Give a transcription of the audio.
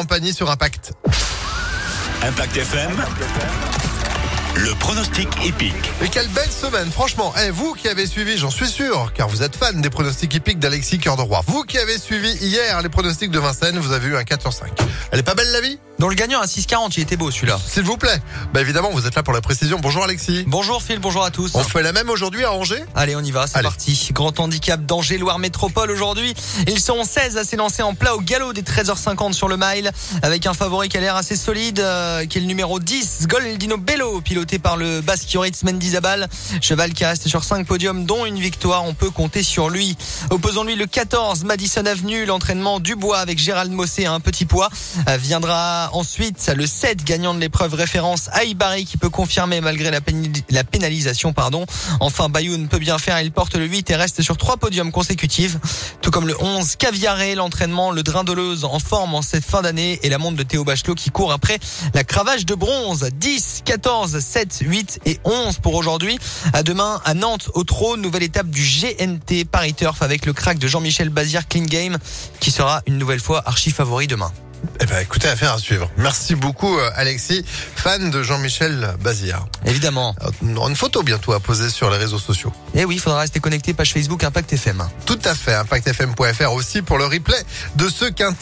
Laurent Pagny sur Impact. Impact FM. Le pronostic épique. Et quelle belle semaine, franchement. Eh, vous qui avez suivi, j'en suis sûr, car vous êtes fan des pronostics épiques d'Alexis Cœur de Roi. Vous qui avez suivi hier les pronostics de Vincennes, vous avez eu un 4 sur 5. Elle est pas belle la vie? Dans le gagnant à 6,40, il était beau celui-là. S'il vous plaît. Bah évidemment, vous êtes là pour la précision. Bonjour Alexis. Bonjour Phil, bonjour à tous. On fait la même aujourd'hui à Angers Allez, on y va, c'est Allez. parti. Grand handicap d'Angers Loire Métropole aujourd'hui. Ils sont 16 à s'élancer en plat au galop des 13h50 sur le mile avec un favori qui a l'air assez solide, euh, qui est le numéro 10, Goldino Bello, piloté par le basque Yoritz Mendizabal. Cheval qui reste sur 5 podiums, dont une victoire. On peut compter sur lui. Opposons-lui le 14, Madison Avenue, l'entraînement du bois avec Gérald Mossé à un petit poids. Euh, viendra ensuite le 7, gagnant de l'épreuve référence Aïbari qui peut confirmer malgré la, pénalisation. pardon. Enfin, Bayoun peut bien faire. Il porte le 8 et reste sur trois podiums consécutifs. Tout comme le 11, Caviaré, l'entraînement, le Drain d'Oleuse en forme en cette fin d'année et la montre de Théo Bachelot qui court après la cravache de bronze. 10, 14, 7, 8 et 11 pour aujourd'hui. À demain à Nantes au trône, nouvelle étape du GNT Paris Turf avec le crack de Jean-Michel Bazir Clean Game qui sera une nouvelle fois archi favori demain. Eh ben écoutez, affaire à suivre. Merci beaucoup euh, Alexis, fan de Jean-Michel Bazir. Évidemment. Euh, On aura une photo bientôt à poser sur les réseaux sociaux. Et oui, il faudra rester connecté page Facebook Impact FM. Tout à fait, impactfm.fr aussi pour le replay de ce quintet.